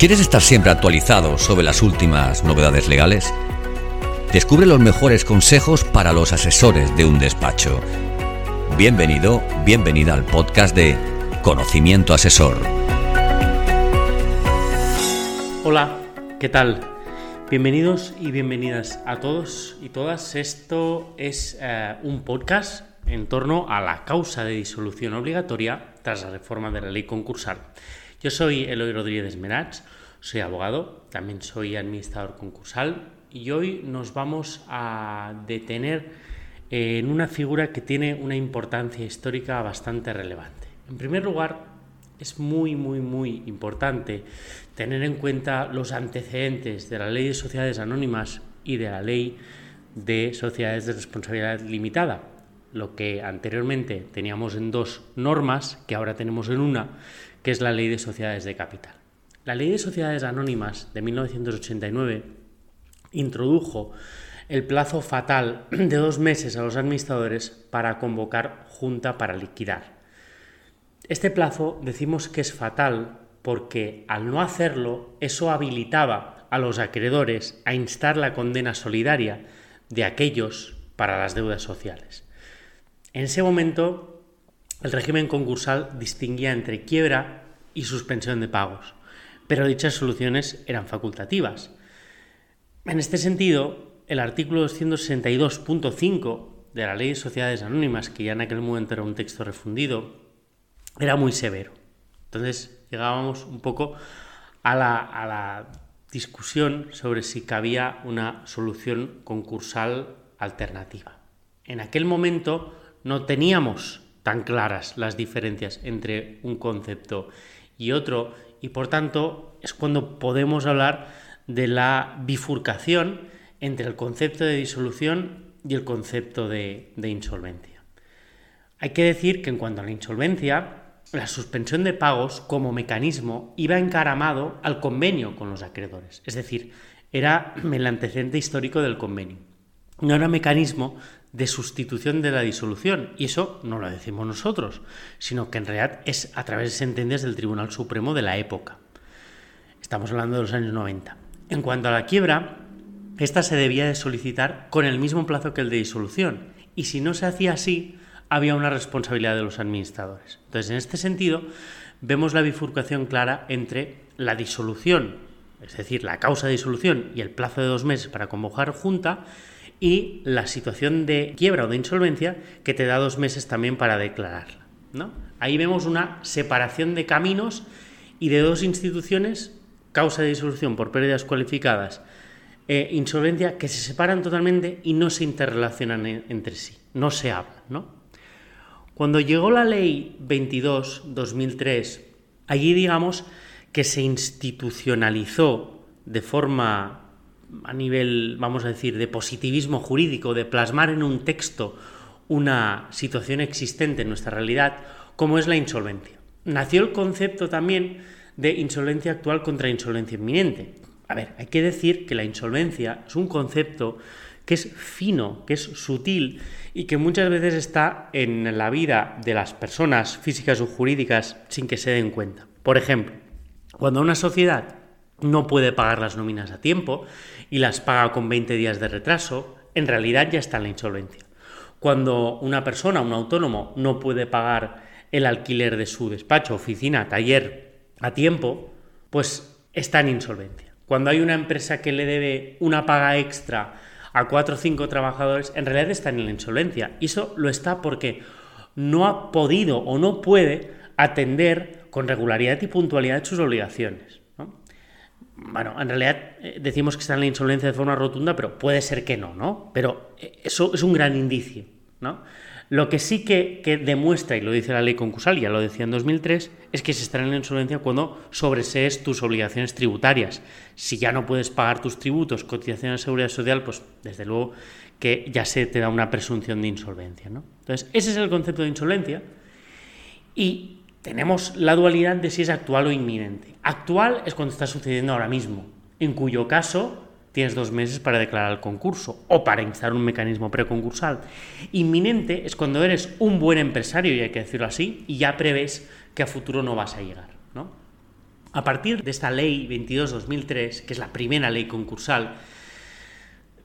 ¿Quieres estar siempre actualizado sobre las últimas novedades legales? Descubre los mejores consejos para los asesores de un despacho. Bienvenido, bienvenida al podcast de Conocimiento Asesor. Hola, ¿qué tal? Bienvenidos y bienvenidas a todos y todas. Esto es eh, un podcast en torno a la causa de disolución obligatoria tras la reforma de la ley concursal. Yo soy Eloy Rodríguez Merats, soy abogado, también soy administrador concursal y hoy nos vamos a detener en una figura que tiene una importancia histórica bastante relevante. En primer lugar, es muy, muy, muy importante tener en cuenta los antecedentes de la ley de sociedades anónimas y de la ley de sociedades de responsabilidad limitada, lo que anteriormente teníamos en dos normas, que ahora tenemos en una, que es la Ley de Sociedades de Capital. La Ley de Sociedades Anónimas de 1989 introdujo el plazo fatal de dos meses a los administradores para convocar junta para liquidar. Este plazo decimos que es fatal porque al no hacerlo eso habilitaba a los acreedores a instar la condena solidaria de aquellos para las deudas sociales. En ese momento el régimen concursal distinguía entre quiebra y suspensión de pagos, pero dichas soluciones eran facultativas. En este sentido, el artículo 262.5 de la Ley de Sociedades Anónimas, que ya en aquel momento era un texto refundido, era muy severo. Entonces llegábamos un poco a la, a la discusión sobre si cabía una solución concursal alternativa. En aquel momento no teníamos tan claras las diferencias entre un concepto y otro y por tanto es cuando podemos hablar de la bifurcación entre el concepto de disolución y el concepto de, insolvencia. Hay que decir que en cuanto a la insolvencia, la suspensión de pagos como mecanismo iba encaramado al convenio con los acreedores, es decir, era el antecedente histórico del convenio. No era mecanismo de sustitución de la disolución. Y eso no lo decimos nosotros, sino que en realidad es a través de sentencias del Tribunal Supremo de la época. Estamos hablando de los años 90. En cuanto a la quiebra, esta se debía de solicitar con el mismo plazo que el de disolución. Y si no se hacía así, había una responsabilidad de los administradores. Entonces, en este sentido, vemos la bifurcación clara entre la disolución, es decir, la causa de disolución y el plazo de dos meses para convocar junta, y la situación de quiebra o de insolvencia que te da dos meses también para declararla. ¿no? Ahí vemos una separación de caminos y de dos instituciones, causa de disolución por pérdidas cualificadas, e insolvencia, que se separan totalmente y no se interrelacionan entre sí, no se hablan. ¿no? Cuando llegó la ley 22-2003, allí digamos que se institucionalizó de forma a nivel, vamos a decir, de positivismo jurídico, de plasmar en un texto una situación existente en nuestra realidad, como es la insolvencia. Nació el concepto también de insolvencia actual contra insolvencia inminente. A ver, hay que decir que la insolvencia es un concepto que es fino, que es sutil y que muchas veces está en la vida de las personas físicas o jurídicas sin que se den cuenta. Por ejemplo, cuando una sociedad no puede pagar las nóminas a tiempo y las paga con 20 días de retraso, en realidad ya está en la insolvencia. Cuando una persona, un autónomo, no puede pagar el alquiler de su despacho, oficina, taller a tiempo, pues está en insolvencia. Cuando hay una empresa que le debe una paga extra a cuatro o cinco trabajadores, en realidad está en la insolvencia. Y eso lo está porque no ha podido o no puede atender con regularidad y puntualidad sus obligaciones bueno, en realidad eh, decimos que está en la insolvencia de forma rotunda, pero puede ser que no, ¿no? Pero eh, eso es un gran indicio, ¿no? Lo que sí que, demuestra, y lo dice la ley concursal, ya lo decía en 2003, es que se está en la insolvencia cuando sobresees tus obligaciones tributarias. Si ya no puedes pagar tus tributos, cotizaciones de seguridad social, pues desde luego que ya se te da una presunción de insolvencia, ¿no? Entonces, ese es el concepto de insolvencia. Y tenemos la dualidad de si es actual o inminente. Actual es cuando está sucediendo ahora mismo, en cuyo caso tienes dos meses para declarar el concurso o para instalar un mecanismo preconcursal. Inminente es cuando eres un buen empresario, y hay que decirlo así, y ya prevés que a futuro no vas a llegar. ¿no? A partir de esta ley 22-2003, que es la primera ley concursal,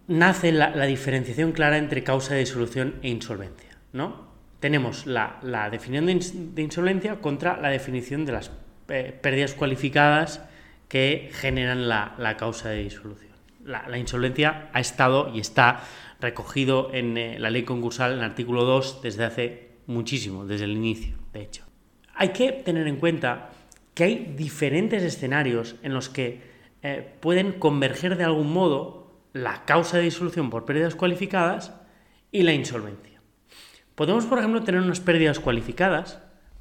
nace la, diferenciación clara entre causa de disolución e insolvencia. ¿no? Tenemos la, definición de, insolvencia contra la definición de las eh, pérdidas cualificadas que generan la, causa de disolución. La, insolvencia ha estado y está recogido en eh, la ley concursal en el artículo 2 desde hace muchísimo, desde el inicio, de hecho. Hay que tener en cuenta que hay diferentes escenarios en los que eh, pueden converger de algún modo la causa de disolución por pérdidas cualificadas y la insolvencia. Podemos, por ejemplo, tener unas pérdidas cualificadas,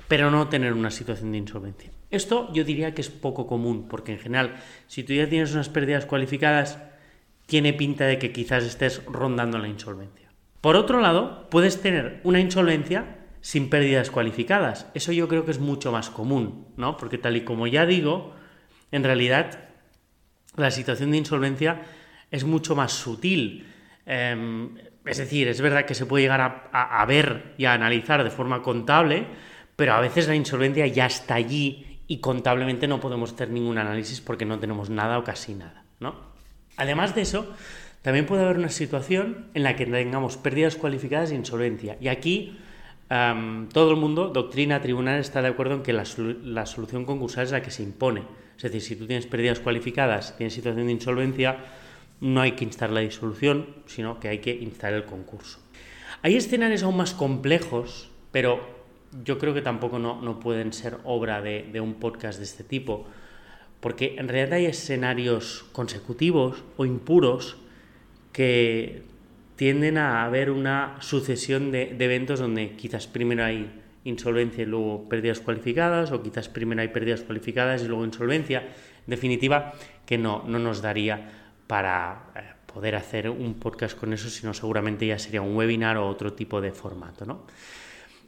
pero no tener una situación de insolvencia. Esto yo diría que es poco común, porque en general, si tú ya tienes unas pérdidas cualificadas, tiene pinta de que quizás estés rondando la insolvencia. Por otro lado, puedes tener una insolvencia sin pérdidas cualificadas. Eso yo creo que es mucho más común, ¿no? Porque tal y como ya digo, en realidad la situación de insolvencia es mucho más sutil. Em, es decir, es verdad que se puede llegar a, ver y a analizar de forma contable, pero a veces la insolvencia ya está allí y contablemente no podemos hacer ningún análisis porque no tenemos nada o casi nada, ¿no? Además de eso, también puede haber una situación en la que tengamos pérdidas cualificadas e insolvencia. Y aquí todo el mundo, doctrina, tribunal, está de acuerdo en que la, solución concursal es la que se impone. Es decir, si tú tienes pérdidas cualificadas, tienes situación de insolvencia, no hay que instar la disolución, sino que hay que instar el concurso. Hay escenarios aún más complejos, pero yo creo que tampoco no, pueden ser obra de un podcast de este tipo porque en realidad hay escenarios consecutivos o impuros que tienden a haber una sucesión de, eventos donde quizás primero hay insolvencia y luego pérdidas cualificadas, o quizás primero hay pérdidas cualificadas y luego insolvencia. En definitiva, que no, no nos daría para eh, poder hacer un podcast con eso, sino seguramente ya sería un webinar o otro tipo de formato. ¿no?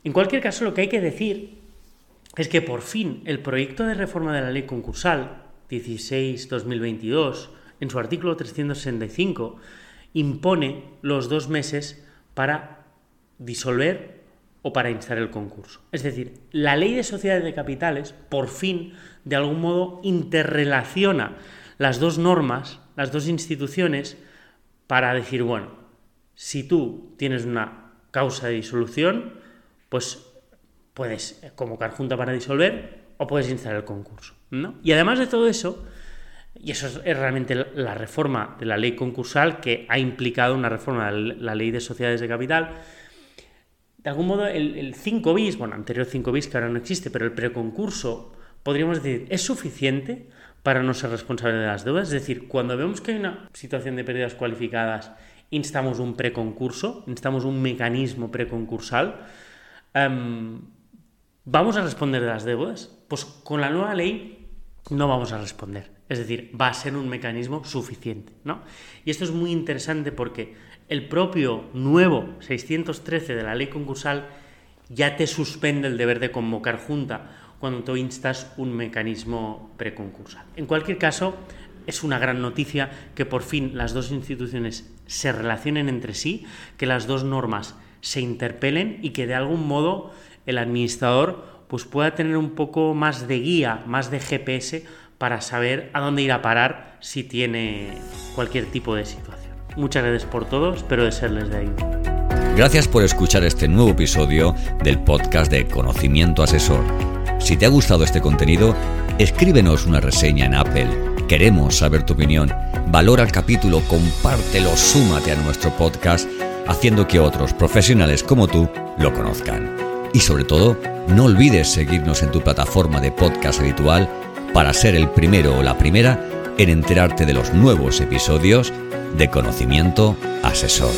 En cualquier caso, lo que hay que decir es que por fin el proyecto de reforma de la ley concursal 16-2022, en su artículo 365, impone los dos meses para disolver o para instar el concurso. Es decir, la ley de sociedades de capitales, por fin, de algún modo, interrelaciona las dos normas, las dos instituciones, para decir, bueno, si tú tienes una causa de disolución, pues puedes convocar junta para disolver o puedes instar el concurso. Y además de todo eso, y eso es, realmente la reforma de la ley concursal que ha implicado una reforma de la ley de sociedades de capital, de algún modo el, 5 bis, bueno, anterior 5 bis que ahora no existe, pero el preconcurso, podríamos decir, es suficiente para no ser responsable de las deudas. Es decir, cuando vemos que hay una situación de pérdidas cualificadas, instamos un preconcurso, instamos un mecanismo preconcursal. Em, ¿Vamos a responder de las deudas? Pues con la nueva ley no vamos a responder. Es decir, va a ser un mecanismo suficiente. ¿no? Y esto es muy interesante porque el propio nuevo 613 de la ley concursal ya te suspende el deber de convocar junta cuando tú instas un mecanismo preconcursal. En cualquier caso, es una gran noticia que por fin las dos instituciones se relacionen entre sí, que las dos normas se interpelen y que de algún modo el administrador pues pueda tener un poco más de guía, más de GPS para saber a dónde ir a parar si tiene cualquier tipo de situación. Muchas gracias por todo, espero de serles de ayuda. Gracias por escuchar este nuevo episodio del podcast de Conocimiento Asesor. Si te ha gustado este contenido, escríbenos una reseña en Apple. Queremos saber tu opinión. Valora el capítulo, compártelo, súmate a nuestro podcast, haciendo que otros profesionales como tú lo conozcan. Y sobre todo, no olvides seguirnos en tu plataforma de podcast habitual para ser el primero o la primera en enterarte de los nuevos episodios de Conocimiento Asesor.